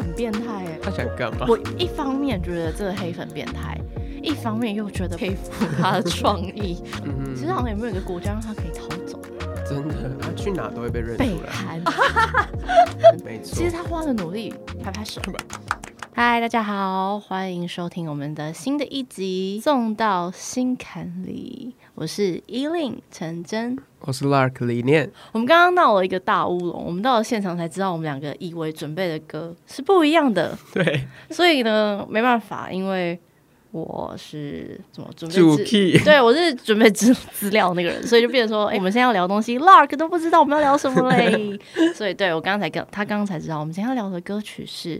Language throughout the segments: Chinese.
很变态哎。他想干嘛？我一方面觉得这个黑粉变态，一方面又觉得佩服他的创意。嗯其实好像有没有一个国家让他可以逃走？真的，他去哪都会被认北出来。韩。没错其实，他花了努力，拍拍手。嗨，大家好，欢迎收听我们的新的一集《送到心坎里》，我是依令陈真。我是 Lark 理念，我们刚刚闹了一个大乌龙，我们到了现场才知道，我们两个以为准备的歌是不一样的，对，所以呢，没办法，因为我是怎么准备主 key，对，我是准备资资料那个人，所以就变成说，哎、我们现在要聊东西，Lark 都不知道我们要聊什么嘞。所以，对我刚才跟他刚刚才知道，我们今天要聊的歌曲是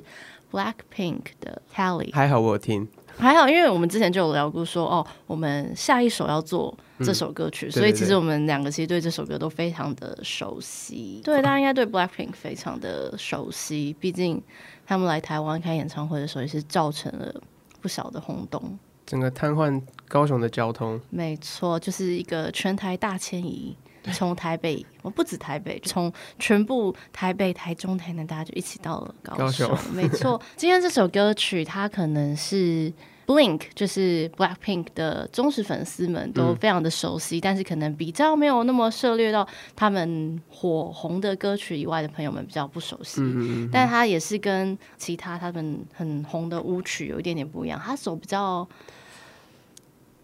Blackpink 的 Kelly。还好我有听，还好，因为我们之前就有聊过说，哦，我们下一首要做这首歌曲，所以其实我们两个其实对这首歌都非常的熟悉。对，大家应该对 Blackpink 非常的熟悉，毕竟他们来台湾开演唱会的时候也是造成了不小的轰动。整个瘫痪高雄的交通，没错，就是一个全台大迁移，从台北，我不止台北，从全部台北、台中、台南，大家就一起到了高高雄。雄 没错，今天这首歌曲，它可能是 Blink，就是 Blackpink 的忠实粉丝们都嗯。非常的熟悉，但是可能比较没有那么涉猎到他们火红的歌曲以外的朋友们比较不熟悉。嗯嗯但它也是跟其他他们很红的舞曲有一点点不一样，它首比较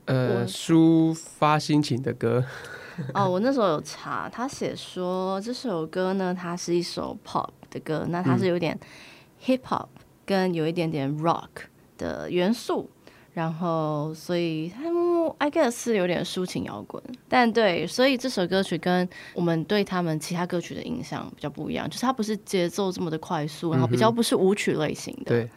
呃，抒发心情的歌，哦，我那时候有查，他写说这首歌呢，它是一首 pop 的歌，那它是有点 hip hop 跟有一点点 rock 的元素，然后所以它 I guess 是有点抒情摇滚，但对，所以这首歌曲跟我们对他们其他歌曲的印象比较不一样，就是它不是节奏这么的快速，然后比较不是舞曲类型的，对，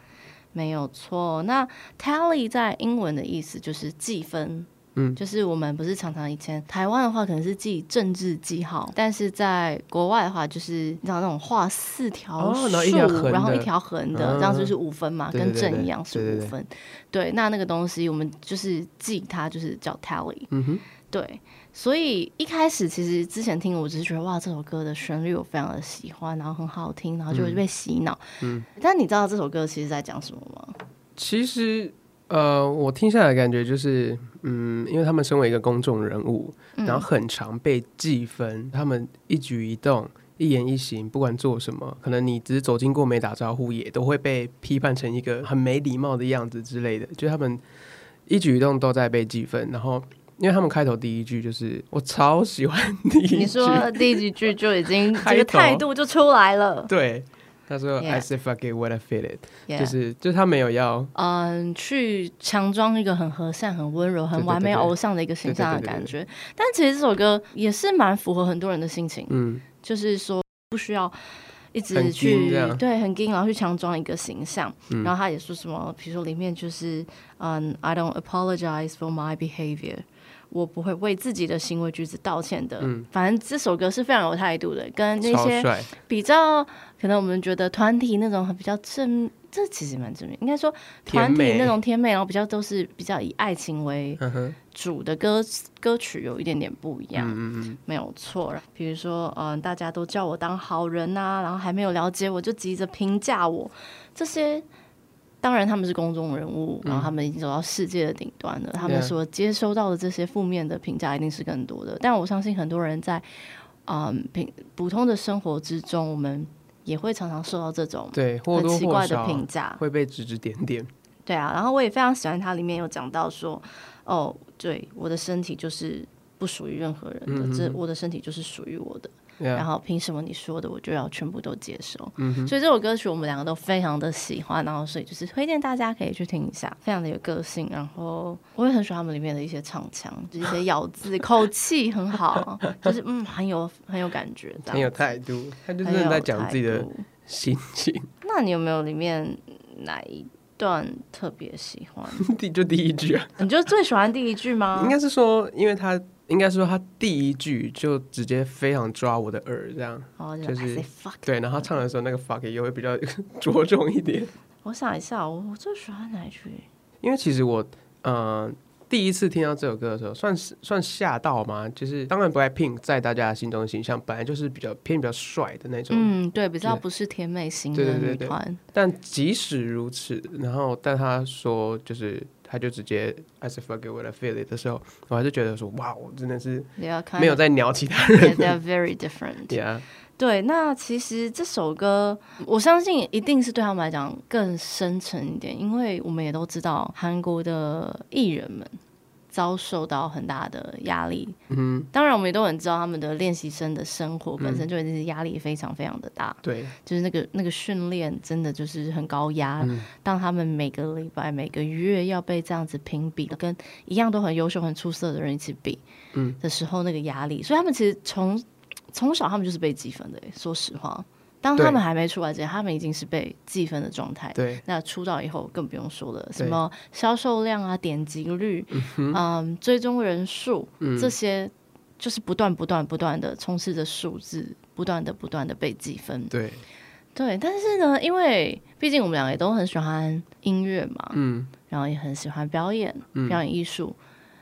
没有错。那 tally 在英文的意思就是计分，嗯就是我们不是常常以前台湾的话可能是记政治记号，但是在国外的话就是你知道那种画四条哦竖，然后一条横的然后一条横的，嗯这样就是五分嘛，跟正一样是对对对五分。对，那那个东西我们就是记它，就是叫 tally。嗯哼，对，所以一开始其实之前听我只是觉得哇，这首歌的旋律我非常的喜欢，然后很好听，然后就会被洗脑。嗯，但你知道这首歌其实在讲什么吗？其实。呃，我听下来感觉就是，嗯，因为他们身为一个公众人物，嗯。然后很常被记分，他们一举一动、一言一行，不管做什么，可能你只是走经过没打招呼，也都会被批判成一个很没礼貌的样子之类的。就他们一举一动都在被记分，然后因为他们开头第一句就是我超喜欢第一句，你说第几句就已经 这个态度就出来了，对，他说 Yeah. as if I get what I feel it，Yeah 就是就是他没有要嗯，去强装一个很和善、很温柔、很完美偶像的一个形象的感觉。但其实这首歌也是蛮符合很多人的心情，嗯就是说不需要一直去对很硬，然后去强装一个形象。嗯然后他也说什么，比如说里面就是嗯，I don't apologize for my behavior。我不会为自己的行为举止道歉的。嗯反正这首歌是非常有态度的，跟那些，比较可能我们觉得团体那种比较正，这其实蛮正面，应该说团体那种甜美，然后比较都是比较以爱情为主的歌歌曲有一点点不一样，嗯嗯没有错。比如说，嗯、大家都叫我当好人呐、然后还没有了解我就急着评价我，这些。当然，他们是公众人物，然后他们已经走到世界的顶端了。他们所接收到的这些负面的评价一定是更多的。但我相信很多人在嗯平普通的生活之中，我们也会常常受到这种很奇怪的评价。会被指指点点，对啊，然后我也非常喜欢它里面有讲到说，哦，对，我的身体就是不属于任何人的，嗯这我的身体就是属于我的。然后凭什么你说的我就要全部都接受？所以这首歌曲我们两个都非常的喜欢，然后所以就是推荐大家可以去听一下，非常的有个性。然后我也很喜欢他们里面的一些唱腔，就是一些咬字、口气很好，就是嗯很有很有感觉，这样很有态度，他就很有真的在讲自己的心情。那你有没有里面哪一段特别喜欢？第就第一句啊，你就最喜欢第一句吗？应该是说，因为他应该说他第一句就直接非常抓我的耳，这样哦，就是 fuck。对，然后他唱的时候那个 fuck 也会比较 着重一点，我想一下，我我最喜欢哪一句？因为其实我，嗯、第一次听到这首歌的时候，算是算吓到吗？就是当然，BLACKPINK 在大家心中的形象本来就是比较偏比较帅的那种，嗯，对，比较不是甜美型的女团，但即使如此，然后但他说就是他就直接 as if I get what I feel it 的时候，我还是觉得说哇，我真的是没有在鸟其他 yeah, 人 they are very different.，Yeah，对，那其实这首歌，我相信一定是对他们来讲更深沉一点，因为我们也都知道韩国的艺人们遭受到很大的压力。嗯，当然，我们也都很知道他们的练习生的生活本身就已经是压力非常非常的大，对，就是那个那个训练真的就是很高压。嗯当他们每个礼拜、每个月要被这样子评比，跟一样都很优秀、很出色的人一起比，嗯的时候，那个压力，所以他们其实从从小他们就是被积分的。说实话，当他们还没出来之前，他们已经是被计分的状态。对，那出道以后更不用说了，什么销售量啊、点击率、嗯、追踪人数、嗯这些，就是不断、不断、不断的充斥着数字，不断的、不断的被计分。对，对，但是呢，因为毕竟我们两个也都很喜欢音乐嘛，嗯然后也很喜欢表演、嗯表演艺术。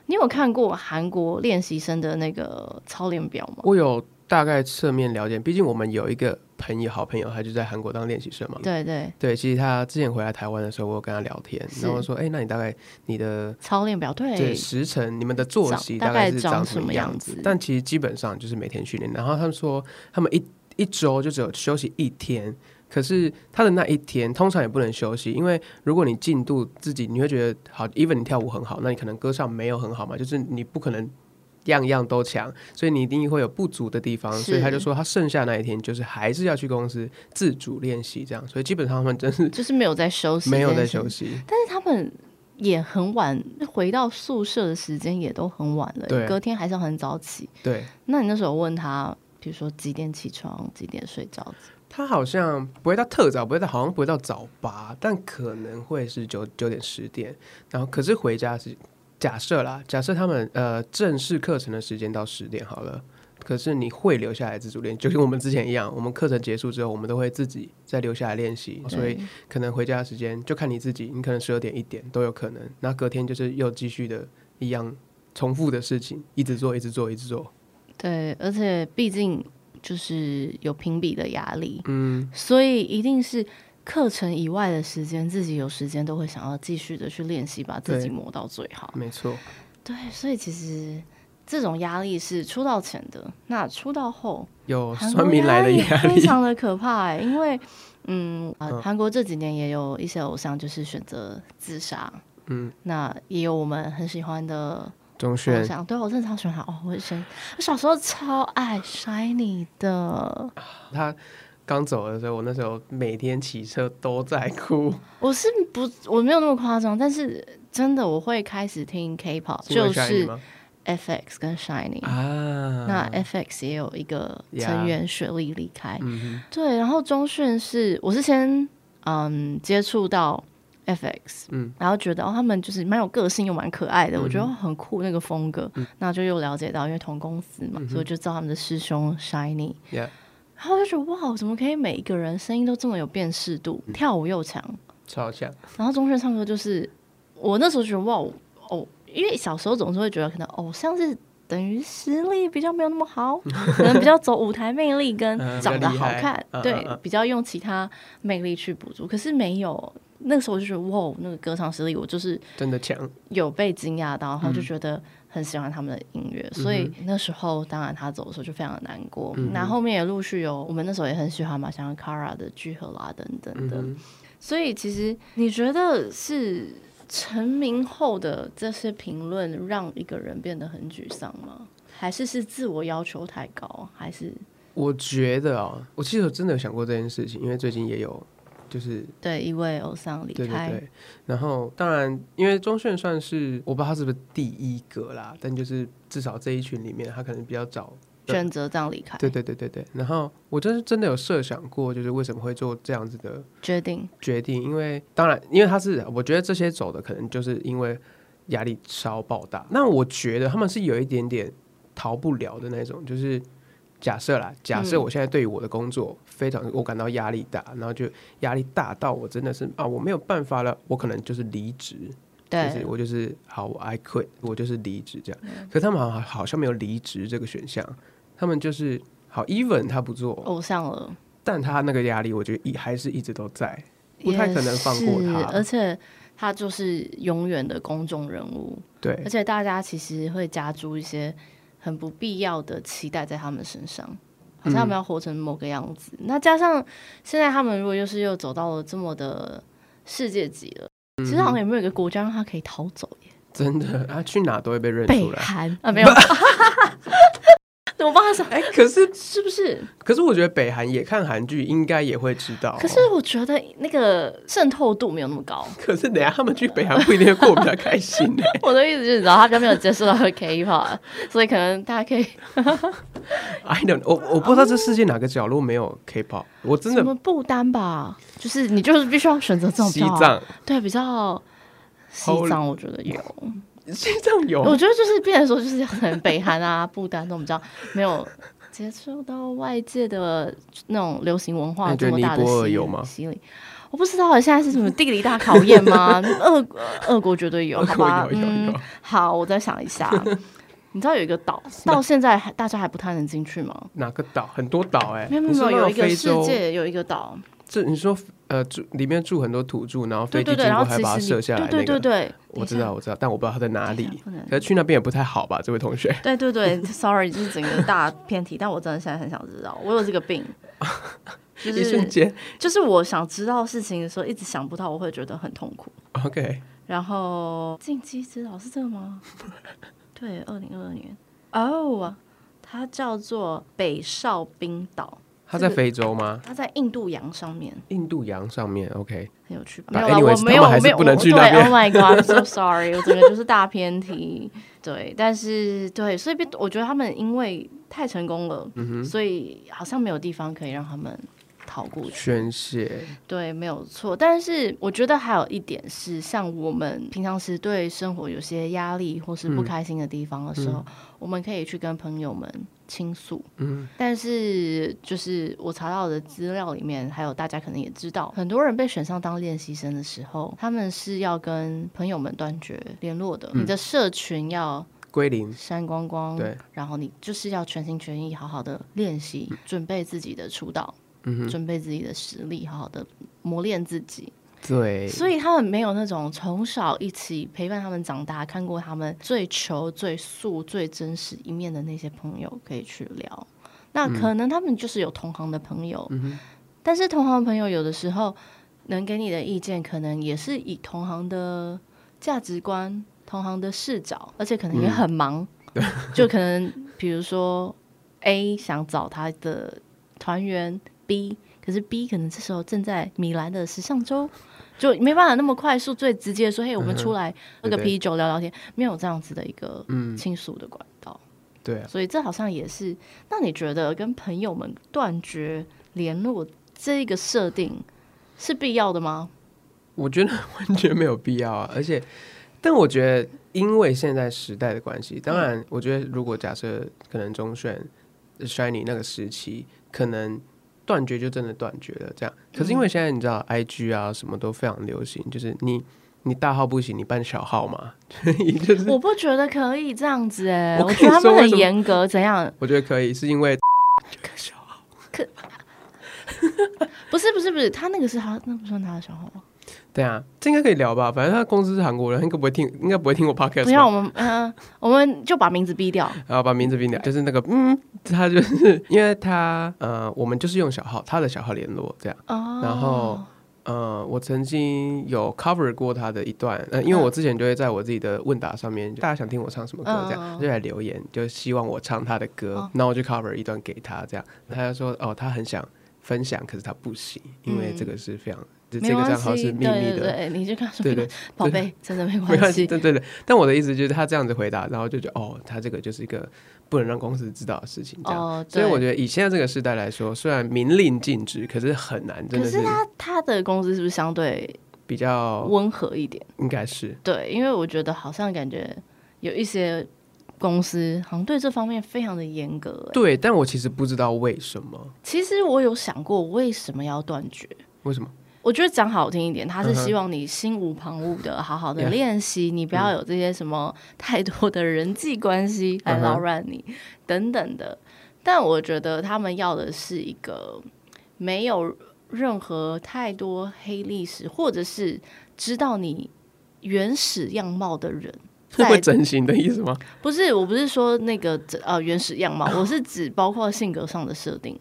你有看过韩国练习生的那个操练表吗？我有大概侧面了解，毕竟我们有一个朋友，好朋友，他就在韩国当练习生嘛。对对，对，其实他之前回来台湾的时候，我有跟他聊天，然后说，哎、那你大概你的操练表对对时辰，你们的作息大概概是长长什什么样么样子但其实基本上就是每天训练。然后他们说，他们一一周就只有休息一天。可是他的那一天通常也不能休息，因为如果你进度自己，你会觉得好，even 你跳舞很好，那你可能歌唱没有很好嘛，就是你不可能样样都强，所以你一定会有不足的地方。所以他就说，他剩下那一天就是还是要去公司自主练习这样。所以基本上他们真是 就是没有在休息，没有在休。息。但是他们也很晚回到宿舍的时间也都很晚了，对隔天还是要很早起。对，那你那时候问他，比如说几点起床，几点睡觉？他好像不会到特早，不会到好像不会到早八，但可能会是九九点十点。然后可是回家是假设啦，假设他们呃正式课程的时间到十点好了。可是你会留下来自主练，就跟我们之前一样，我们课程结束之后，我们都会自己再留下来练习，所以可能回家的时间就看你自己，你可能十二点一点都有可能。那隔天就是又继续的一样重复的事情，一直做，一直做，一直做。对，而且毕竟就是有评比的压力，嗯，所以一定是课程以外的时间，自己有时间都会想要继续的去练习，把自己磨到最好。没错，对，所以其实这种压力是出道前的，那出道后，有韩国酸民来的力压力，非常的可怕哎、因为嗯呃，嗯。韩国这几年也有一些偶像就是选择自杀，嗯，那也有我们很喜欢的偶钟铉像，对我真的超喜欢他哦，我很喜欢，我小时候超爱 Shiny 的，他刚走的时候，我那时候每天骑车都在哭，我是不我没有那么夸张，但是真的我会开始听 K-pop，就是 FX 跟 Shiny，、啊，那 FX 也有一个成员雪莉离开嗯对，然后中讯是我是先嗯接触到 FX，嗯。然后觉得哦他们就是蛮有个性又蛮可爱的，我觉得嗯很酷那个风格，那就又了解到因为同公司嘛，嗯所以就知道他们的师兄 Shiny，然后我就觉得哇，怎么可以每一个人声音都这么有辨识度，嗯跳舞又强，超强，然后中炫唱歌就是我那时候觉得哇哦，因为小时候总是会觉得可能偶像是。等于实力比较没有那么好，可能比较走舞台魅力跟 嗯长得好看，嗯对嗯嗯，比较用其他魅力去补足。可是没有，那个时候我就觉得哇，那个歌唱实力，我就是真的强，有被惊讶到，然后就嗯觉得很喜欢他们的音乐，所以那时候当然他走的时候就非常的难过。嗯那后面也陆续有，我们那时候也很喜欢嘛，像 Kara 的聚合啦等等的。嗯，所以其实你觉得是成名后的这些评论让一个人变得很沮丧吗？还是是自我要求太高？还是我觉得啊，我其实真的有想过这件事情，因为最近也有，就是对一位偶像离开？对对对，然后当然，因为钟铉算是我不知道他是不是第一个啦，但就是至少这一群里面，他可能比较早。选择这样离开，对对对对对，然后我真是真的有设想过，就是为什么会做这样子的决定决定，因为当然，因为他是我觉得这些走的可能就是因为压力超爆大。那我觉得他们是有一点点逃不了的那种，就是假设啦，假设嗯我现在对于我的工作非常我感到压力大，然后就压力大到我真的是啊我没有办法了，我可能就是离职。对，就是我就是好我，I quit，我就是离职这样。可他们好像好像没有离职这个选项，他们就是好 even 他不做，偶像了，但他那个压力，我觉得一还是一直都在，不太可能放过他。而且他就是永远的公众人物，对，而且大家其实会加诸一些很不必要的期待在他们身上，好像他们要活成某个样子。那加上现在他们如果又是又走到了这么的世界级了。其实好像也没有一个国家让他可以逃走耶？真的，他去哪都会被认出来。北韩啊，没有。我帮他想，哎，可是是不是？可是我觉得北韩也看韩剧，应该也会知道。可是我觉得那个渗透度没有那么高。可是等下他们去北韩不一定会过比较开心呢。我的意思就是，你知道他比较没有接触到 K-pop，所以可能大家可以。I don't，我我不知道这世界哪个角落没有 K-pop，我真的。什么不丹吧？就是你就是必须要选择这种西藏，对，比较西藏，我觉得有。西藏有，我觉得就是变成说，就是很北韩啊、不丹这种比较没有接触到外界的那种流行文化这么大的洗礼。我不知道现在是什么地理大考验吗？俄俄国绝对有，好吧？嗯，好，我再想一下。你知道有一个岛，到现在还大家还不太能进去吗？哪个岛？很多岛哎，没有没有，有一个世界有一个岛。这你说呃住里面住很多土著，然后飞机经过还把它射下来那个，对对对，我知道我知道，但我不知道他在哪里。可是去那边也不太好吧，这位同学。对对对，sorry，就是整个大偏题，但我真的现在很想知道，我有这个病，一瞬间，就是我想知道事情的时候，一直想不到，我会觉得很痛苦。OK，然后进击之岛是这个吗？对，二零二二年哦，它叫做北哨冰岛。它在非洲吗？他在印度洋上面。印度洋上面，OK，很有趣吧？没有，我没有，我没有，不能去那边。Oh my god，so sorry，我整个就是大偏题。对，但是对，所以我觉得他们因为太成功了，所以好像没有地方可以让他们。逃过去。宣泄，对，没有错。但是我觉得还有一点是，像我们平常时对生活有些压力或是不开心的地方的时候，我们可以去跟朋友们倾诉。嗯，但是就是我查到的资料里面，还有大家可能也知道，很多人被选上当练习生的时候，他们是要跟朋友们断绝联络的。你的社群要归零、删光光，对，然后你就是要全心全意、好好的练习，准备自己的出道。准备自己的实力，好好的磨练自己。对，所以他们没有那种从小一起陪伴他们长大，看过他们最求、最素、最真实一面的那些朋友可以去聊。那可能他们就是有同行的朋友，但是同行的朋友有的时候能给你的意见，可能也是以同行的价值观、同行的视角，而且可能也很忙。就可能比如说 A 想找他的团员。B，可是 B 可能这时候正在米兰的时尚周，就没办法那么快速、最直接说：“嘿，我们出来喝个啤酒聊聊天。”没有这样子的一个倾诉的管道。对，所以这好像也是。那你觉得跟朋友们断绝联络这一个设定是必要的吗？我觉得 完全没有必要啊！而且，但我觉得因为现在时代的关系，当然，我觉得如果假设可能中选 Shiny 那个时期，可能。断绝就真的断绝了，这样。可是因为现在你知道，I G 啊什么都非常流行，就是你你大号不行，你办小号嘛。我不觉得可以这样子哎，我觉得他们很严格，怎样？我觉得可以，是因为小号可 不是不是不是，他那个是他那不算他的小号吗？对啊，这应该可以聊吧？反正他公司是韩国人，应该不会听，应该不会听我 podcast。不要，我们嗯，我们就把名字逼掉，然后把名字逼掉，就是那个嗯，他就是 因为他呃，我们就是用小号，他的小号联络这样。哦。然后呃，我曾经有 cover 过他的一段，呃，因为我之前就会在我自己的问答上面，大家想听我唱什么歌，这样就来留言，就希望我唱他的歌，那我就 cover 一段给他，这样他就说哦，他很想分享，可是他不行，因为这个是非常。这个账号是秘密的，对，你就跟他说，对对，宝贝，真的没关系，对对对。但我的意思就是，他这样子回答，然后就觉得，哦，他这个就是一个不能让公司知道的事情，这样。所以我觉得以现在这个时代来说，虽然明令禁止，可是很难，真的是。他他的公司是不是相对比较温和一点？应该是对，因为我觉得好像感觉有一些公司好像对这方面非常的严格。对，但我其实不知道为什么。其实我有想过为什么要断绝？为什么？我觉得讲好听一点，他是希望你心无旁骛的好好的练习，你不要有这些什么太多的人际关系来扰乱你等等的。但我觉得他们要的是一个没有任何太多黑历史，或者是知道你原始样貌的人。是整形的意思吗？不是，我不是说那个呃原始样貌，我是指包括性格上的设定。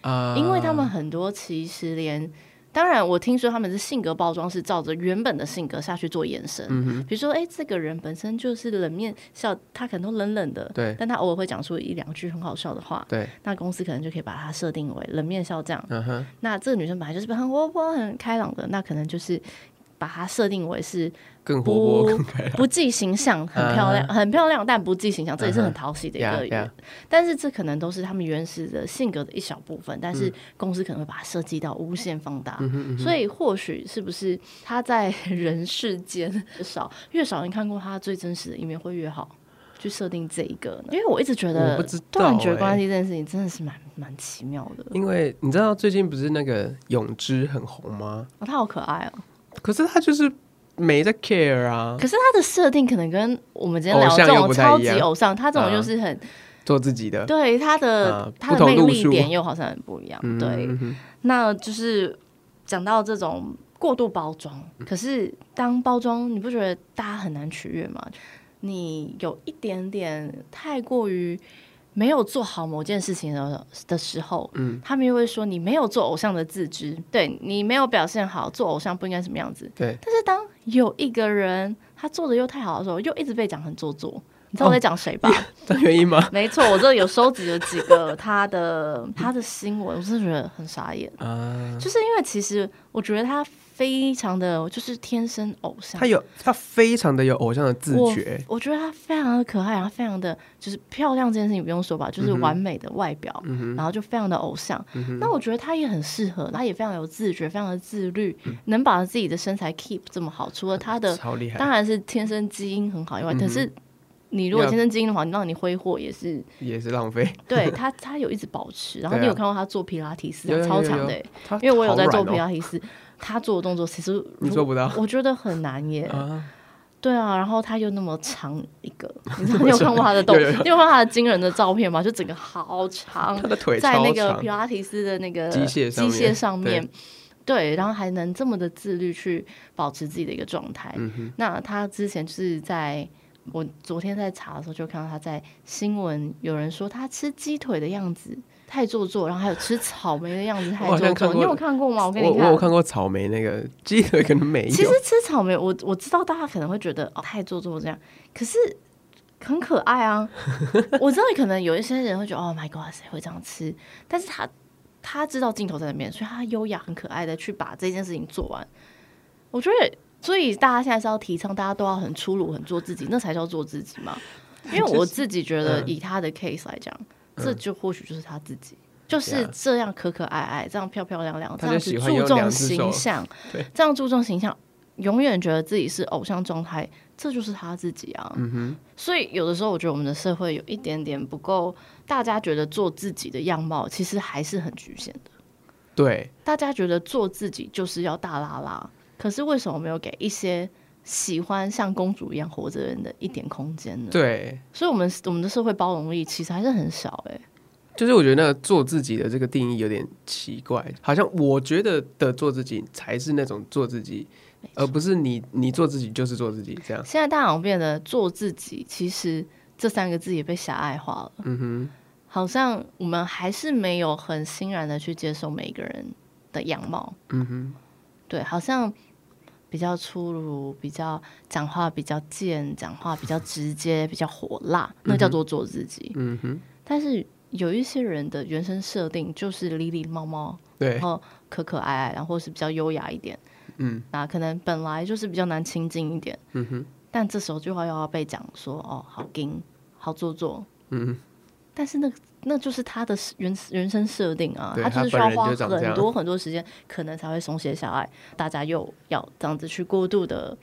啊，因为他们很多其实连，当然我听说他们是性格包装是照着原本的性格下去做延伸，嗯比如说，哎、这个人本身就是冷面笑，他可能都冷冷的，对但他偶尔会讲出一两句很好笑的话，对，那公司可能就可以把它设定为冷面笑匠。嗯哼，那这个女生本来就是很活泼、很开朗的，那可能就是把它设定为是更活泼不。不计形象，很漂亮，很漂亮，但不计形象，这也是很讨喜的一个。但是这可能都是他们原始的性格的一小部分，但是公司可能会把它设计到无限放大。所以或许是不是他在人世间少越少人看过他最真实的一面会越好。去设定这一个呢？因为我一直觉得不知道断绝欸关系这件事情真的是蛮蛮奇妙的。因为你知道最近不是那个永之很红吗？哦，他好可爱哦！可是他就是没在 care 啊，可是他的设定可能跟我们今天聊这种超级偶像，他这种啊就是很做自己的。对他的、啊他的魅力点又好像很不一样。嗯对，嗯那就是讲到这种过度包装，嗯可是当包装，你不觉得大家很难取悦吗？你有一点点太过于没有做好某件事情的的时候，嗯，他们又会说你没有做偶像的自知，对你没有表现好，做偶像不应该什么样子。对，但是当有一个人他做的又太好的时候，又一直被讲很做作。你知道我在讲谁吧？张元英吗？没错，我这有收集了几个他的他的新闻，我真的觉得很傻眼。啊，就是因为其实我觉得他非常的就是天生偶像，他有他非常的有偶像的自觉，我觉得他非常的可爱，然后非常的就是漂亮这件事情不用说吧，就是完美的外表，嗯，然后就非常的偶像。那我觉得他也很适合，他也非常有自觉，非常的自律，能把自己的身材 keep 这么好，除了他的超厉害，当然是天生基因很好以外，嗯可是。你如果天生基因的话，你让你挥霍也是也是浪费。对他，他有一直保持。然后你有看过他做皮拉提斯超强的因为我有在做皮拉提斯，他做的动作其实你做不到我觉得很难耶。啊，对啊，然后他又那么长一个，你知道你有看过他的动，有有有你有看过他的惊人的照片吗？就整个好长他，的腿在那个长皮拉提斯的那个机械上面机械上面。对，然后还能这么的自律去保持自己的一个状态。嗯哼，那他之前就是在我昨天在查的时候，就看到他在新闻有人说他吃鸡腿的样子太做作，然后还有吃草莓的样子太做作。你有看过吗？我跟你我我有看过草莓那个鸡腿，可能没有。其实吃草莓，我我知道大家可能会觉得哦太做作这样，可是很可爱啊。我知道可能有一些人会觉得哦 my god 谁会这样吃，但是他他知道镜头在那边，所以他优雅很可爱的去把这件事情做完。我觉得，所以大家现在是要提倡大家都要很粗鲁、很做自己，那才叫做自己嘛。因为 我自己觉得，嗯以他的 case 来讲，这就或许就是他自己。就是这样可可爱爱，这样漂漂亮亮，这样子注重形象对，这样注重形象，永远觉得自己是偶像状态，这就是他自己啊。嗯哼，所以有的时候，我觉得我们的社会有一点点不够，大家觉得做自己的样貌其实还是很局限的。对，大家觉得做自己就是要大拉拉，可是为什么没有给一些喜欢像公主一样活着的人的一点空间呢？对，所以，我们我们的社会包容力其实还是很少哎、就是我觉得那个做自己的这个定义有点奇怪，好像我觉得的做自己才是那种做自己，而不是你你做自己就是做自己这样。现在大家好像变得做自己，其实这三个字也被狭隘化了。嗯哼，好像我们还是没有很欣然的去接受每一个人的样貌。嗯哼，对，好像比较粗鲁，比较讲话比较贱，讲话比较直接，比较火辣，那叫做做自己。嗯哼，但是有一些人的原生设定就是礼礼貌貌，对。然，后可可爱爱，然后是比较优雅一点，嗯。那可能本来就是比较难亲近一点，嗯哼，但这时候就要要被讲说哦，好硬，好做作，嗯哼，但是那那就是他的原人生设定啊，他就是需要花很多很多时间，可能才会松懈下来。大家又要这样子去过度的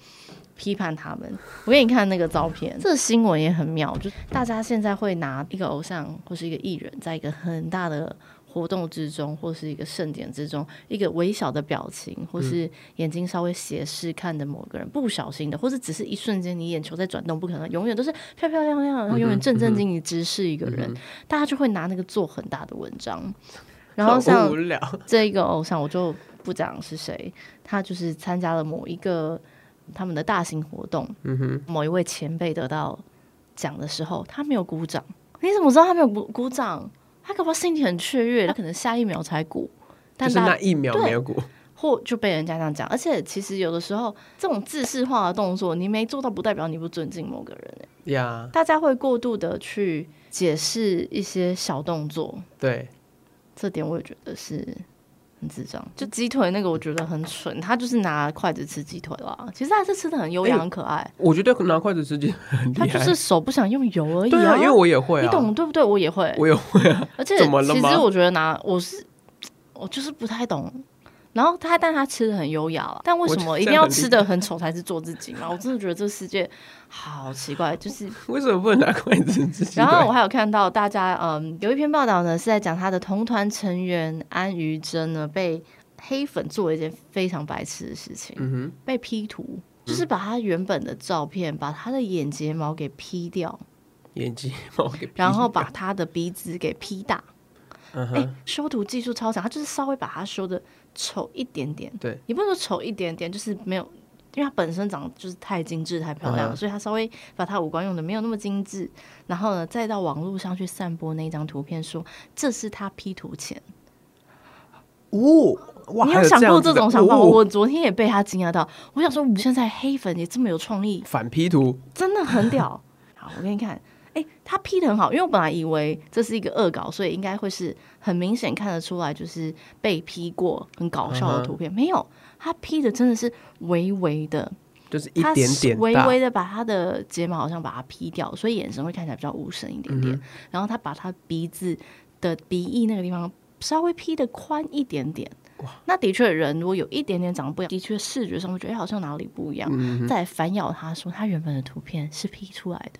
批判他们。我给你看那个照片，这个新闻也很妙，就是大家现在会拿一个偶像或是一个艺人，在一个很大的活动之中，或是一个盛典之中，一个微小的表情，或是眼睛稍微斜视看的某个人，不小心的，或是只是一瞬间你眼球在转动，不可能永远都是漂漂亮亮，然后永远正正经经直视一个人，大家就会拿那个做很大的文章。然后像，这一个偶像，我就不讲是谁，他就是参加了某一个他们的大型活动，嗯，某一位前辈得到奖的时候，他没有鼓掌。你怎么知道他没有鼓鼓掌？他可能心情很雀跃，他可能下一秒才鼓，但就是那一秒没有鼓，或就被人家这样讲。而且其实有的时候，这种自视化的动作，你没做到，不代表你不尊敬某个人。呀，大家会过度的去解释一些小动作，对，这点我也觉得是。很智障，就鸡腿那个我觉得很蠢，他就是拿筷子吃鸡腿啦。其实他是吃的很优雅、很可爱。我觉得拿筷子吃鸡很他就是手不想用油而已啊。因为我也会，你懂对不对？我也会，我也会啊。而且其实我觉得拿我是我就是不太懂。然后他，但他吃的很优雅了。但为什么一定要吃的很丑才是做自己嘛？我真的觉得这个世界好奇怪，就是 为什么不能拿筷子吃？然后我还有看到大家，嗯，有一篇报道呢，是在讲他的同团成员安于真呢被黑粉做了一件非常白痴的事情，嗯哼，被 P 图，就是把他原本的照片，把他的眼睫毛给 P 掉，眼睫毛给，然后把他的鼻子给 P 大，哎，修图技术超强，他就是稍微把它修的。丑一点点，对，也不能说丑一点点，就是没有，因为他本身长得就是太精致、太漂亮，所以他稍微把他五官用的没有那么精致，然后呢，再到网络上去散播那张图片，说这是他 P 图前。哦，哇！你有想过这种想法？我昨天也被他惊讶到，我想说，我们现在黑粉也这么有创意，反 P 图真的很屌。好，我给你看。哎，他 P 的很好，因为我本来以为这是一个恶搞，所以应该会是很明显看得出来，就是被 P 过很搞笑的图片。没有，他 P 的真的是微微的，就是一点点微微的把他的睫毛好像把它 P 掉，所以眼神会看起来比较无神一点点。然后他把他鼻子的鼻翼那个地方稍微 P 的宽一点点。哇，那的确人如果有一点点长得不一样，的确视觉上会觉得好像哪里不一样。再反咬他说他原本的图片是 P 出来的。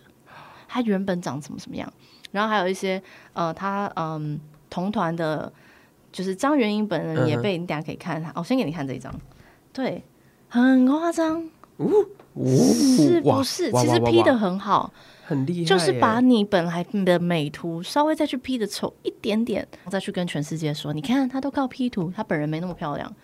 他原本长什么什么样，然后还有一些呃，他嗯同团的，就是张元英本人也被你等下可以看他，我先给你看这一张，对，很夸张，是不是？其实 P 的很好，很厉害，就是把你本来的美图稍微再去 P 的丑一点点，再去跟全世界说，你看他都靠 P 图，他本人没那么漂亮，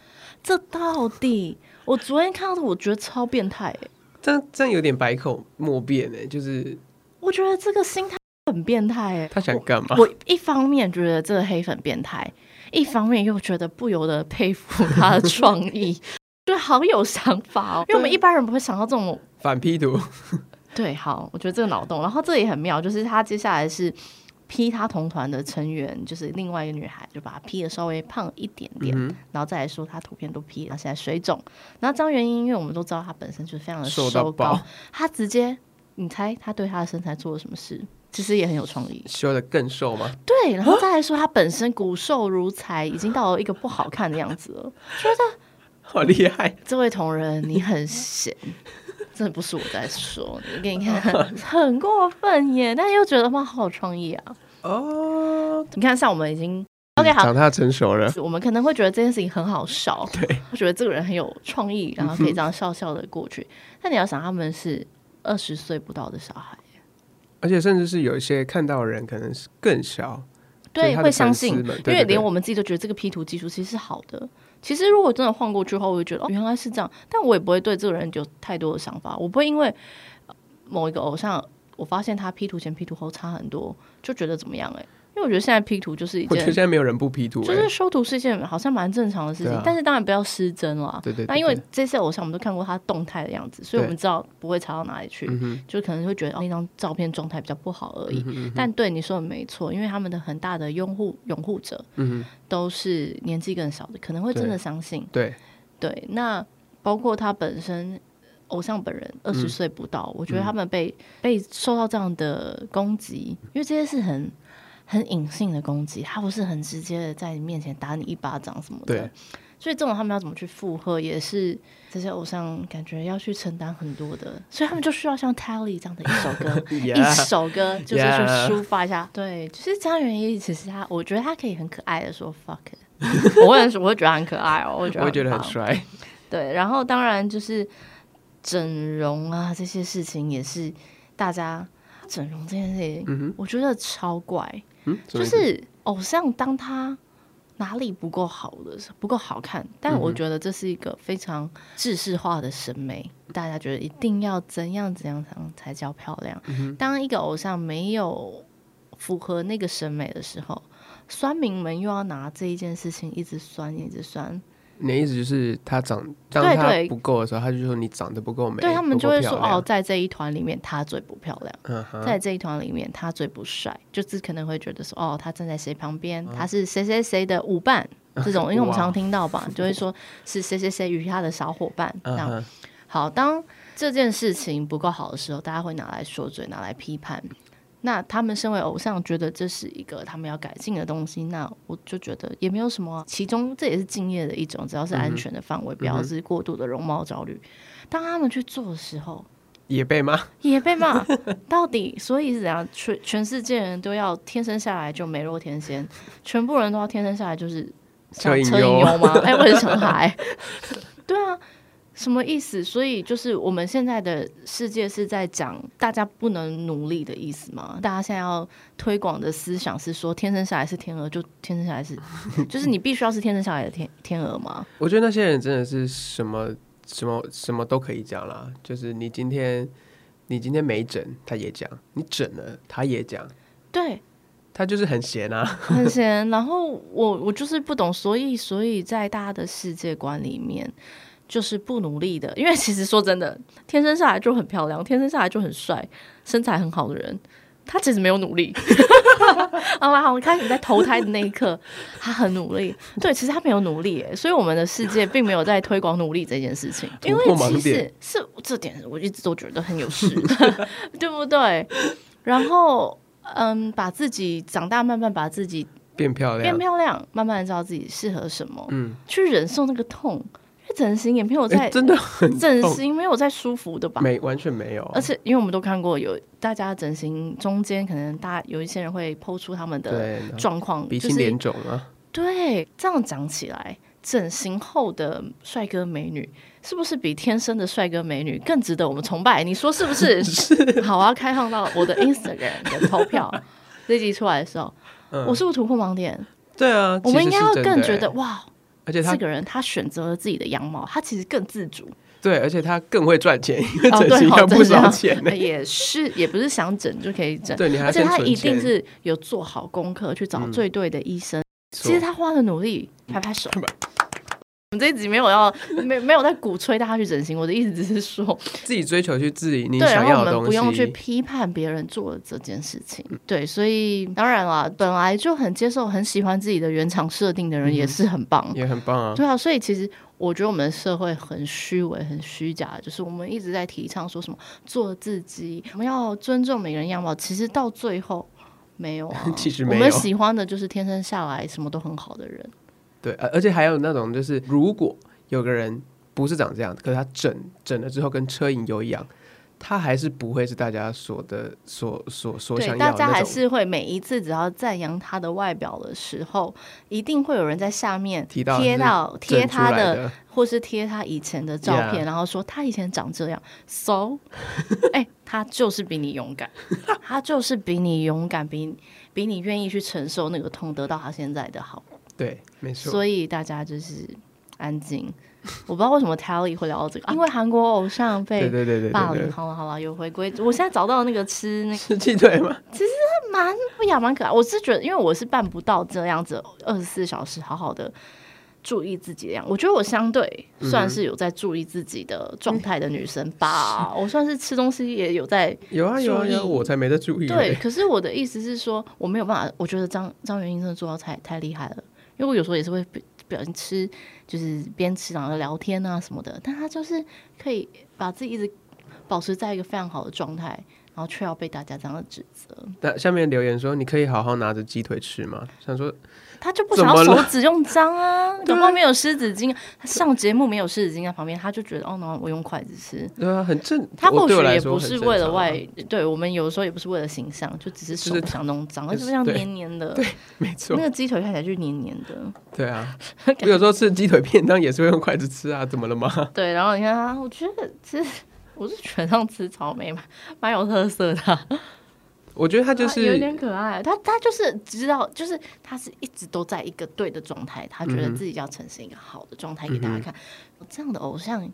这到底？我昨天看到的，我觉得超变态，哎，这这有点百口莫辩哎，就是。我觉得这个心态很变态哎，他想干嘛？我一方面觉得这个黑粉变态，一方面又觉得不由得佩服他的创意，就，好有想法哦。因为我们一般人不会想到这种反 P 图。对，好，我觉得这个脑洞，然后这也很妙，就是他接下来是 P 他同团的成员，就是另外一个女孩，就把他 P 的稍微胖一点点，然后再来说他图片都 P 了，现在水肿。然后张元英，因为我们都知道她本身就是非常的瘦高，她直接。你猜他对他的身材做了什么事？其实也很有创意，修的更瘦吗？对，然后再来说他本身骨瘦如柴，已经到了一个不好看的样子了。觉得 好厉害，这位同仁你很闲，真的不是我在说，你给你看，很过分耶！但又觉得哇，好有创意啊！哦，你看，像我们已经 OK 好，长大成熟了，我们可能会觉得这件事情很好笑，对，会觉得这个人很有创意，然后可以 这样笑笑的过去。但你要想，他们是。二十岁不到的小孩，而且甚至是有一些看到人可能是更小，对，会相信，因为连我们自己都觉得这个 P 图技术其实是好的。其实如果真的换过去后，我就觉得哦，原来是这样，但我也不会对这个人有太多的想法，我不会因为某一个偶像，我发现他 P 图前 P 图后差很多，就觉得怎么样？哎。因为我觉得现在 P 图就是一件，我觉得现在没有人不 P 图，就是修图是一件好像蛮正常的事情。但是当然不要失真了。对对。那因为这些偶像我们都看过他动态的样子，所以我们知道不会差到哪里去，就可能会觉得那张照片状态比较不好而已。但对你说的没错，因为他们的很大的拥护拥护者，嗯都是年纪更小的，可能会真的相信。对对。那包括他本身偶像本人二十岁不到，我觉得他们被被受到这样的攻击，因为这些是很。很隐性的攻击，他不是很直接的在你面前打你一巴掌什么的。所以这种他们要怎么去附和，也是这些偶像感觉要去承担很多的，所以他们就需要像 Tally 这样的一首歌，一首歌就是去抒发一下。对，就是张元一，其实他我觉得他可以很可爱的说 fuck it，我会很我会觉得很可爱哦，我会觉得觉得很帅。对，然后当然就是整容啊这些事情也是大家整容这件事情，我觉得超怪，嗯，就是偶像当他哪里不够好的时候不够好看，但嗯我觉得这是一个非常制式化的审美，大家觉得一定要怎样怎样怎样才叫漂亮。嗯当一个偶像没有符合那个审美的时候，酸民们又要拿这一件事情一直酸，一直酸，你的意思就是他长，当他不够的时候，他就说你长得不够美，对他们就会说哦，，在这一团里面他最不漂亮。在这一团里面，他最不帅，就是可能会觉得说，哦，他站在谁旁边，嗯他是谁谁谁的舞伴，这种，因为我们哇常听到吧，就会 说是谁谁谁与他的小伙伴这样。好，当这件事情不够好的时候，大家会拿来说嘴，拿来批判。那他们身为偶像，觉得这是一个他们要改进的东西，那我就觉得也没有什么啊。其中这也是敬业的一种，只要是安全的范围，不要是过度的容貌焦虑。当他们去做的时候，也被骂，也被骂，到底所以是怎样？全全世界人都要天生下来就美若天仙，全部人都要天生下来就是像车车银优吗？哎，我也是小孩，对啊，什么意思？所以就是我们现在的世界是在讲大家不能努力的意思吗？大家现在要推广的思想是说，天生下来是天鹅，就天生下来是，就是你必须要是天生下来的天天鹅吗？我觉得那些人真的是什么什么什么都可以讲啦，就是你今天你今天没整，他也讲；你整了，他也讲。对，他就是很闲啊，很闲。然后我我就是不懂，所以所以在大家的世界观里面，就是不努力的。因为其实说真的，天生下来就很漂亮，天生下来就很帅，身材很好的人。他其实没有努力，啊，然后开始在投胎的那一刻，他很努力。对，其实他没有努力，所以我们的世界并没有在推广努力这件事情。因为其实是这点，我一直都觉得很有事，对不对？然后，嗯，把自己长大，慢慢把自己变漂亮变，漂亮，慢慢知道自己适合什么，嗯，去忍受那个痛。整形也没有哎、在、真的很整痛形没有在舒服的吧？没完全没有，而且因为我们都看过有大家整形中间，可能大家有一些人会剖出他们的状况，鼻青就是脸肿啊，对这样讲起来，整形后的帅哥美女是不是比天生的帅哥美女更值得我们崇拜？你说是不是？是。好，我要开放到我的 Instagram 的投票，这集出来的时候，嗯我是不是突破盲点？对啊，我们应该要更觉得欸，哇，而且他这个人他选择了自己的羊毛，他其实更自主。对，而且他更会赚钱，因为哦，整形要不少钱呢。也是，也不是想整就可以整，对，你还要而且他一定是有做好功课，去找嗯最对的医生。错其实他花了努力，拍拍手。我们这一集没有要 没没有在鼓吹大家去整形，我的意思只是说，自己追求去自己你想要的东们不用去。批判别人做的这件事情。对，所以当然啦，本来就很接受、很喜欢自己的原厂设定的人也是很棒。也很棒啊，对啊，所以其实我觉得我们的社会很虚伪、很虚假，就是我们一直在提倡说什么做自己，我们要尊重每个人样貌，其实到最后没有啊 其实我们喜欢的就是天生下来什么都很好的人。对，而而且还有那种就是，如果有个人不是长这样，可是他整整了之后跟车银优一样，他还是不会是大家所的所所所对，想大家还是会每一次只要赞扬他的外表的时候，一定会有人在下面提到贴到贴他的，或是贴他以前的照片然后说他以前长这样，so，哎、他就是比你勇敢，他就是比你勇敢，比比你愿意去承受那个痛，得到他现在的好。对，没错，所以大家就是安静。我不知道为什么 Tally 会聊到这个，因为韩国偶像被对对对霸凌。对对，好了好了，有回归。我现在找到那个吃那个吃鸡腿吗？其实蛮不雅蛮可爱。我是觉得，因为我是办不到这样子二十四小时好好的注意自己的样。我觉得我相对算是有在注意自己的状态的女生吧。我算是吃东西也有在有啊有啊有啊，我才没在注意。对。可是我的意思是说，我没有办法。我觉得张张元英真的做到太太厉害了，因为我有时候也是会不不小心吃，就是边吃然后聊天啊什么的，但他就是可以把自己一直保持在一个非常好的状态。然后却要被大家这样的指责。那下面留言说：“你可以好好拿着鸡腿吃吗？”想说他就不想要手指用脏啊，怎么没有湿纸巾？他上节目没有湿纸巾在旁边，他就觉得哦，那我用筷子吃。对啊，很正。他或许也不是为了外对我们有时候也不是为了形象，就只是手不想弄脏，而是且这样黏黏的。对没错那，个鸡腿看起来就黏黏的。对啊。我有时候吃鸡腿片当也是会用筷子吃啊，怎么了吗？对，然后你看他，我觉得其实我是全上吃草莓嘛蛮有特色的啊、我觉得他就是有是点可爱。他他就是知道，就是他是一直都在一个对的状态，他觉得自己要呈现一个好的状态给大家看。这样的偶像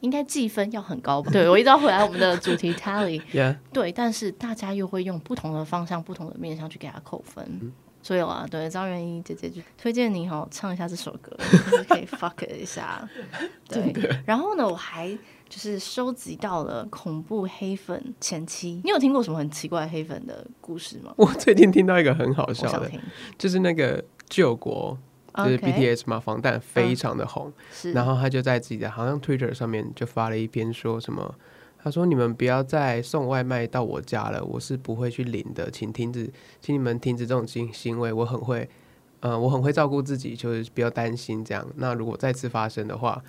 应该计分要很高吧？对我一直要回来我们的主题 tally，呀，对，但是大家又会用不同的方向、不同的面向去给他扣分。嗯所以啊，对张元一姐姐就推荐你哦唱一下这首歌，就 是可以 fuck 一下。对，然后呢，我还就是收集到了恐怖黑粉前期。你有听过什么很奇怪黑粉的故事吗？我最近听到一个很好笑的，就是那个救国，就是 BTS 嘛，防弹非常的红，是，然后他就在自己的好像 Twitter 上面就发了一篇说什么。他说：“你们不要再送外卖到我家了，我是不会去领的，请停止，请你们停止这种行行为。我很会，呃，我很会照顾自己，就是不要担心这样。那如果再次发生的话，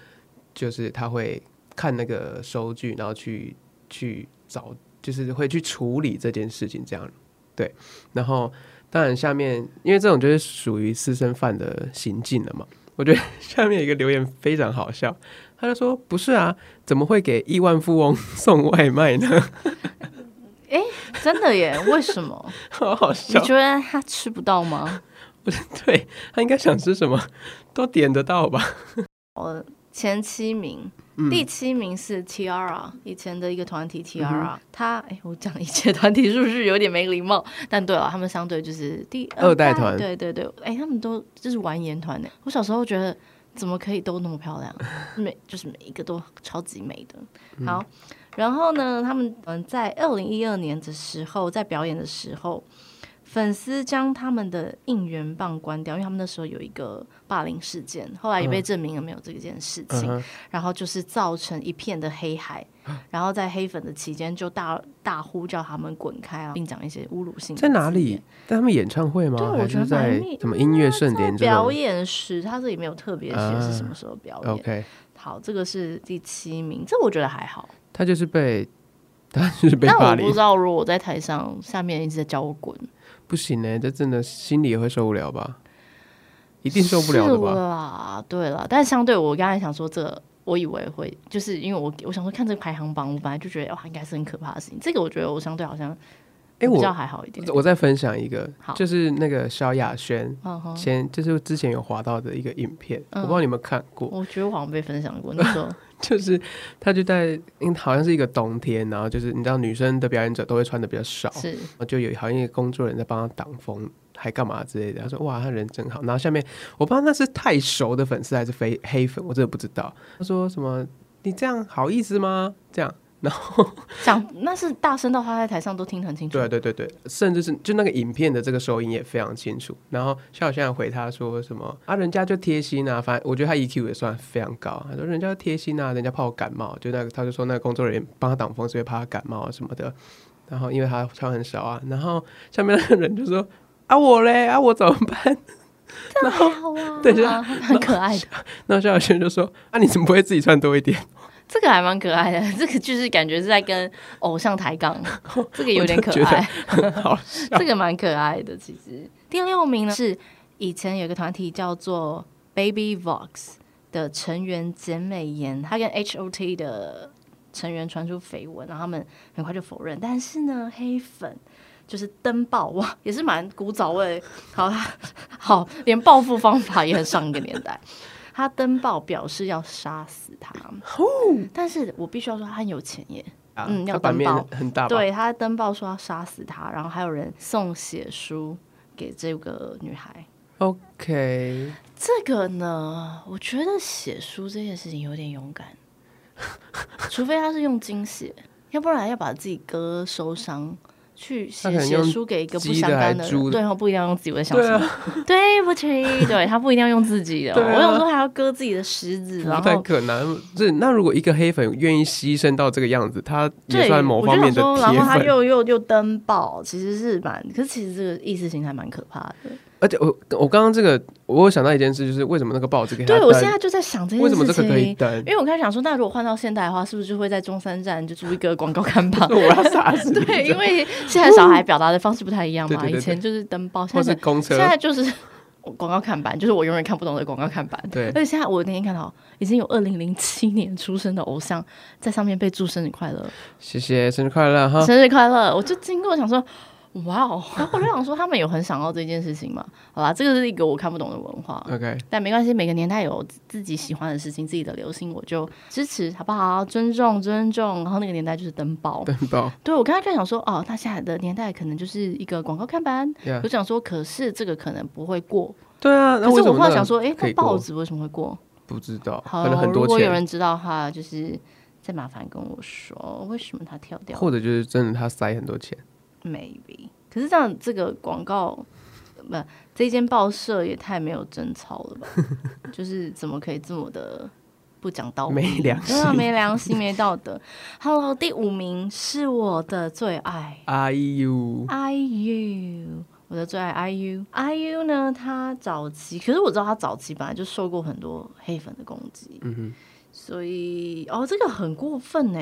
就是他会看那个收据，然后去去找，就是会去处理这件事情，这样对。然后当然下面，因为这种就是属于私生饭的行径了嘛。我觉得下面有一个留言非常好笑，他就说：“不是啊，怎么会给亿万富翁送外卖呢？真的耶？为什么？好好笑你。觉得他吃不到吗？不 对他应该想吃什么都点得到吧？我前七名，嗯第七名是 Tiara，以前的一个团体 Tiara，、他哎，我讲以前团体是不是有点没礼貌？但对了，他们相对就是第二代团对对对，哎，他们都就是完颜团呢。我小时候觉得怎么可以都那么漂亮，每就是每一个都超级美的。嗯好，然后呢，他们嗯在二零一二年的时候，在表演的时候。粉丝将他们的应援棒关掉，因为他们那时候有一个霸凌事件，后来也被证明了没有这件事情。嗯，然后就是造成一片的黑海，然后在黑粉的期间就大大呼叫他们滚开啊，并讲一些侮辱性的在哪里？？在他们演唱会吗？对，我觉得在什么音乐盛典表演时，他这里没有特别写是什么时候表演。？OK，好，这个是第七名，这我觉得还好。他就是被，他就是被但霸凌我不知，道，如果我在台上，下面一直在叫我滚，不行呢、这真的心里也会受不了吧？一定受不了的是吧？对了，但相对我刚才想说这。我以为会，就是因为我我想说看这个排行榜，我本来就觉得哇，应该是很可怕的事情。这个我觉得我相对好像哎、比较我还好一点。我再分享一个，就是那个萧亚轩，前就是之前有滑到的一个影片，嗯我不知道你有没有看过，我觉得我好像被分享过，那时候 就是他就在，因好像是一个冬天，然后就是你知道女生的表演者都会穿的比较少，是就有好像一个工作人员在帮他挡风，还干嘛之类的。他说哇，他人真好。然后下面我不知道那是太熟的粉丝还是非黑粉，我真的不知道。他说什么你这样好意思吗？这样。讲那是大声到他在台上都听得很清楚。对啊对对对，甚至是就那个影片的这个收音也非常清楚。然后肖小现回他说什么啊，人家就贴心啊，反正我觉得他 EQ 也算非常高。他说人家就贴心啊，人家怕我感冒，就那个他就说那个工作人员帮他挡风是因为怕他感冒啊什么的。然后因为他穿很少啊，然后下面那个人就说啊我嘞啊我怎么办？这样还好啊，对就啊很可爱的，那肖小轩就说啊你怎么不会自己穿多一点？这个还蛮可爱的，这个就是感觉是在跟偶像抬杠，这个有点可爱，好。这个蛮可爱的。其实第六名呢是以前有个团体叫做 Baby Vox 的成员简美妍，她跟 H.O.T 的成员传出绯闻，然后他们很快就否认。但是呢，黑粉就是登报哇，也是蛮古早味，好好，连报复方法也很上一个年代。他登报表示要杀死他，但是我必须要说他很有钱耶。啊嗯要登报很大？对他登报说要杀死他，然后还有人送血书给这个女孩。，OK，这个呢，我觉得写书这件事情有点勇敢，除非他是用金血，要不然要把自己割受伤，去写写书给一个不相干的对，我不一定要用自己，我在想对啊什么？对不起，对他不一定要用自己的，我有时候还要割自己的食指，然后太后可能。是那如果一个黑粉愿意牺牲到这个样子，他也对，算某我方面的然后他。又又又登报，其实是蛮，可是其实这个意识形态蛮可怕的。而且我我刚刚这个，我有想到一件事，就是为什么那个报纸对我现在就在想这件事情，为什么这个可以登？因为我开始想说，那如果换到现代的话，是不是就会在中山站就租一个广告看板？我要杀死！对，因为现在小孩表达的方式不太一样嘛，对对对对以前就是登报，现在是公车现，在就是广告看板，就是我永远看不懂的广告看板。对而且现在我那天看到，已经有二零零七年出生的偶像在上面被祝生日快乐，谢谢，生日快乐哈！生日快乐！我就经过想说。哇哦！然后我就想说，他们有很想要这件事情吗？好吧，这个是一个我看不懂的文化，OK，但没关系，每个年代有自己喜欢的事情，自己的流行，我就支持，好不好？尊重，尊重。然后那个年代就是登报，登报对我刚才就想说，哦，那现在的年代可能就是一个广告看板。我想说，可是这个可能不会过。对啊，那可是我为什么那后来想说，哎，那报纸为什么会过？不知道，好，可能很多如果有，人知道的话，就是再麻烦跟我说，为什么他跳掉或者就是真的他塞很多钱。？Maybe。可是这样，这个广告不，这间报社也太没有贞操了吧？就是怎么可以这么的不讲道理？没良心没良心，没道德。Hello，第五名是我的最爱。I U IU，我的最爱 IU。IU 呢，他早期，可是我知道他早期本来就受过很多黑粉的攻击，嗯哼，所以哦，这个很过分呢。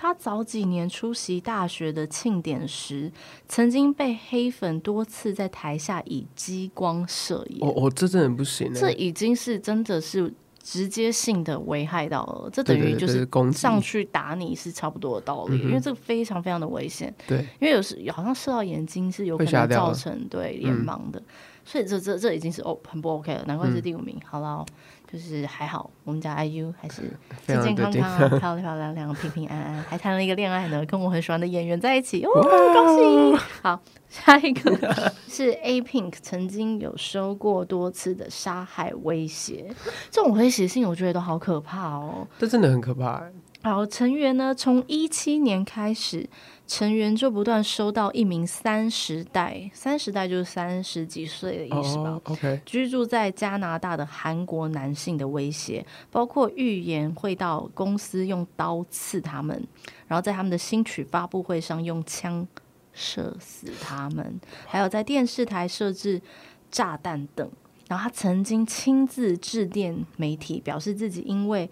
他早几年出席大学的庆典时，曾经被黑粉多次在台下以激光射眼，哦哦，这真的不行欸，这已经是真的是直接性的危害到了，这等于就是上去打你是差不多的道理，因为这个非常非常的危险。对，因为有时好像射到眼睛是有可能造成对眼盲的，所以这这这已经是哦很不 OK 了，难怪是第五名。好了哦，就是还好，我们家 IU 还是 健健康康、漂漂亮亮、平平安安，还谈了一个恋爱呢，跟我很喜欢的演员在一起，哦，恭喜！好，下一个是 A Pink 曾经有收过多次的杀害威胁，这种威胁性我觉得都好可怕哦。这真的很可怕欸。然后成员呢，从一七年开始，成员就不断收到一名三十代，三十代就是三十几岁的意思吧。哦，OK，居住在加拿大的韩国男性的威胁，包括预言会到公司用刀刺他们，然后在他们的新曲发布会上用枪射死他们，还有在电视台设置炸弹等。然后他曾经亲自致电媒体，表示自己因为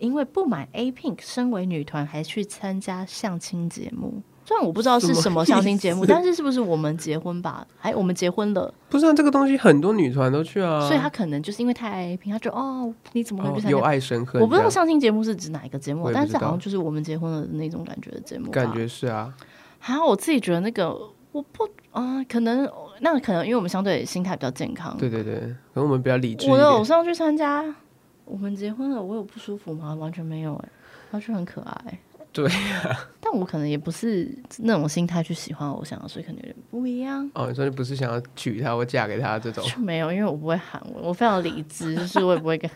因为不满 A Pink 身为女团，还去参加相亲节目。虽然我不知道是什么相亲节目，但是是不是我们结婚吧？还我们结婚了。不是啊，这个东西很多女团都去啊，所以她可能就是因为太爱 A 片，他就哦，你怎么会哦去参加？有爱生恨，我不知道相亲节目是指哪一个节目，但是好像就是我们结婚了的那种感觉的节目。感觉是啊，还有我自己觉得那个我不啊、可能那可能因为我们相对心态比较健康。对对对，可能我们比较理智我的偶。像去参加，我们结婚了，我有不舒服吗？完全没有哎、完全很可爱。对呀 但我可能也不是那种心态去喜欢偶像，所以可能有点不一样。哦，你说你不是想要娶她或嫁给她这种，就没有，因为我不会喊我，我非常理智，就是我也不会跟，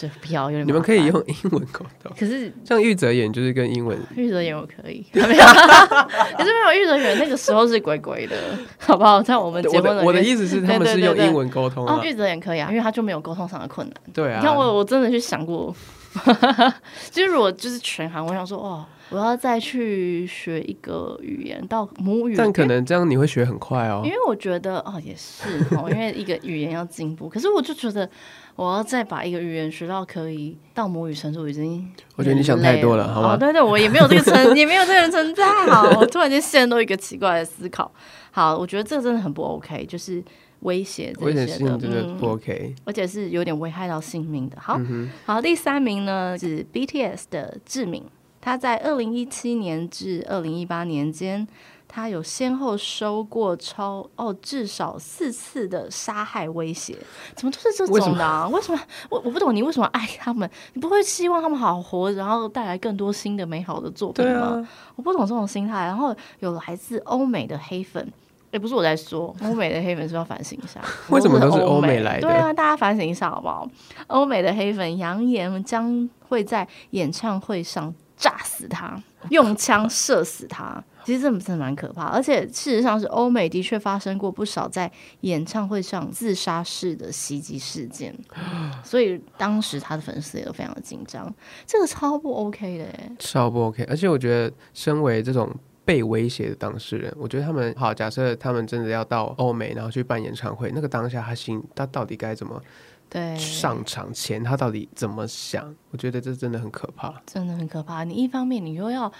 就不要有点。你们可以，用英文沟通。可是像玉泽演就是跟英文，玉泽演我可以，没有，可是没有玉泽演那个时候是鬼鬼的，好不好？在我们结我婚的我的意思是他们是用英文沟通啊，，哦玉泽演可以啊，因为他就没有沟通上的困难。对啊。你看我，我真的去想过，就是如果就是全韩，我想说哦，我要再去学一个语言到母语，但可能这样你会学很快哦因。为我觉得哦也是哦，因为一个语言要进步，可是我就觉得我要再把一个语言学到可以到母语程度，已经我觉得你想太多了好吗哦，对对，我也没有这个成，也没有这个人存在。好，我突然间陷入一个奇怪的思考。好，我觉得这个真的很不 OK，就是威胁这些的，性真的不嗯，OK。而且是有点危害到性命的。好，嗯，好，第三名呢是 BTS 的志敏，他在二零一七年至二零一八年间，他有先后收过超哦至少四次的杀害威胁，怎么都是这种的、啊？为什么我我不懂你为什么爱他们？你不会希望他们好好活，然后带来更多新的美好的作品吗？啊，我不懂这种心态。然后有来自欧美的黑粉，也不是我在说，欧美的黑粉是不是要反省一下。为什么都是欧欧美来的对啊，大家反省一下好不好？欧美的黑粉扬言将会在演唱会上炸死他，用枪射死他。其实这真的蛮可怕，而且事实上是欧美的确发生过不少在演唱会上自杀式的袭击事件，所以当时他的粉丝也都非常的紧张，这个超不 OK 的耶，超不 OK。而且我觉得，身为这种被威胁的当事人，我觉得他们好，假设他们真的要到欧美，然后去办演唱会，那个当下他心他到底该怎么对，上场前他到底怎么想？我觉得这真的很可怕。真的很可怕。你一方面你又要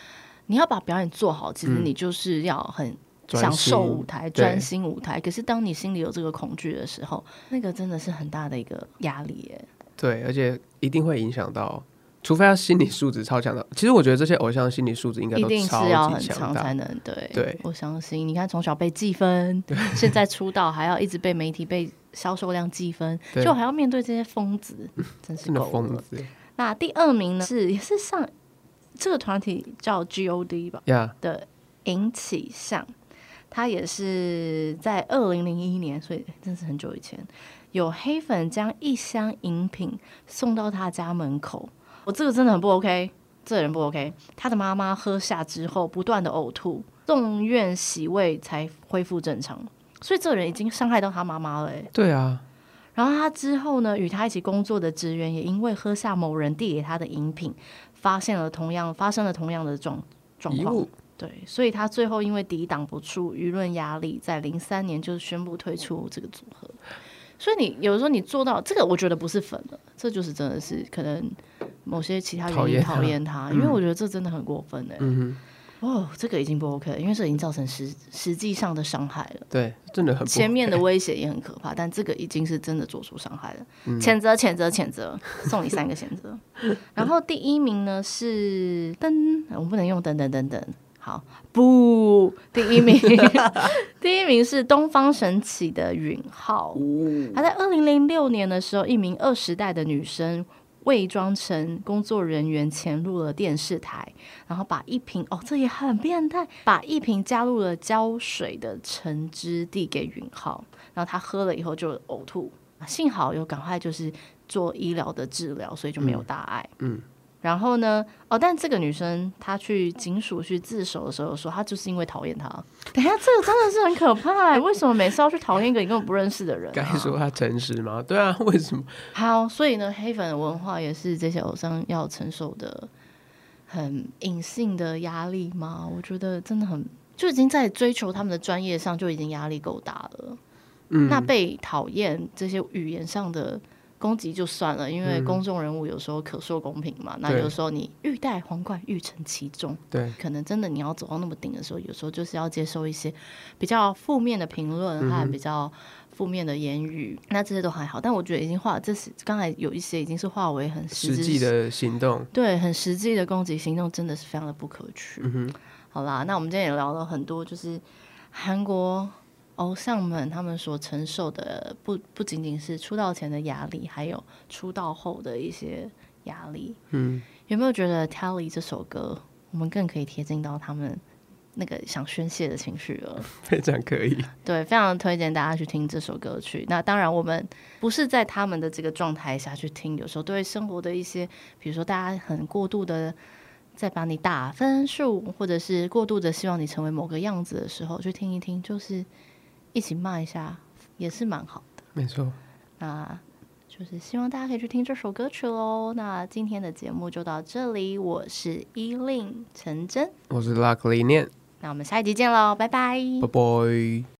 你要把表演做好，其实你就是要很享受舞台、专心舞台。可是当你心里有这个恐惧的时候，那个真的是很大的一个压力耶。对，而且一定会影响到，除非他心理素质超强的。其实我觉得这些偶像心理素质应该一定是要很强才能对。对，我相信你看从小被记分，现在出道还要一直被媒体被销售量记分，就还要面对这些疯子，真是够疯子。那第二名呢是也是上。这个团体叫 G.O.D 吧的尹启相，他也是在二零零一年，所以真是很久以前，有黑粉将一箱饮品送到他家门口。我这个真的很不 OK，这个人不 OK。他的妈妈喝下之后不断的呕吐，送院洗胃才恢复正常，所以这个人已经伤害到他妈妈了。哎，对啊。然后他之后呢，与他一起工作的职员也因为喝下某人递给他的饮品。发现了同样发生了同样的状状况，对，所以他最后因为抵挡不住舆论压力，在零三年就宣布退出这个组合。所以你有时候你做到这个，我觉得不是粉了，这就是真的是可能某些其他原因讨厌他，因为我觉得这真的很过分哎。哦，这个已经不 OK 了，因为这已经造成实实际上的伤害了。对，真的很。前面的威胁也很可怕，但这个已经是真的做出伤害了。谴责，谴责，谴责，送你三个谴责。然后第一名呢是噔，我不能用噔噔噔噔。好，不，第一名，第一名是东方神起的允浩。他在二零零六年的时候，一名二十代的女生。伪装成工作人员潜入了电视台，然后把一瓶哦，这也很变态，把一瓶加入了胶水的橙汁递给允浩，然后他喝了以后就呕吐，幸好有赶快就是做医疗的治疗，所以就没有大碍。嗯。然后呢？哦，但这个女生她去警署去自首的时候说，她就是因为讨厌他。等下，这个真的是很可怕。为什么每次要去讨厌一个你根本不认识的人？该说他诚实吗？对啊，为什么？好，所以呢，黑粉的文化也是这些偶像要承受的很隐性的压力吗？我觉得真的很，就已经在追求他们的专业上就已经压力够大了。嗯，那被讨厌这些语言上的。攻击就算了，因为公众人物有时候可说公平嘛。那有时候你欲戴皇冠，欲承其重。对，可能真的你要走到那么顶的时候，有时候就是要接受一些比较负面的评论和比较负面的言语。那这些都还好，但我觉得已经化，这是刚才有一些已经是化为很实际的行动。对，很实际的攻击行动，真的是非常的不可取。好啦，那我们今天也聊了很多，就是韩国。偶像们他们所承受的不不仅仅是出道前的压力，还有出道后的一些压力。嗯，有没有觉得《Tally》这首歌，我们更可以贴近到他们那个想宣泄的情绪了？非常可以。对，非常推荐大家去听这首歌曲。那当然，我们不是在他们的这个状态下去听，有时候对生活的一些，比如说大家很过度的在把你打分数，或者是过度的希望你成为某个样子的时候，去听一听，就是。一起骂一下也是蛮好的，没错。那就是希望大家可以去听这首歌曲喽。那今天的节目就到这里，我是依令陈真，我是拉克里念。那我们下一集见喽，拜拜，拜拜。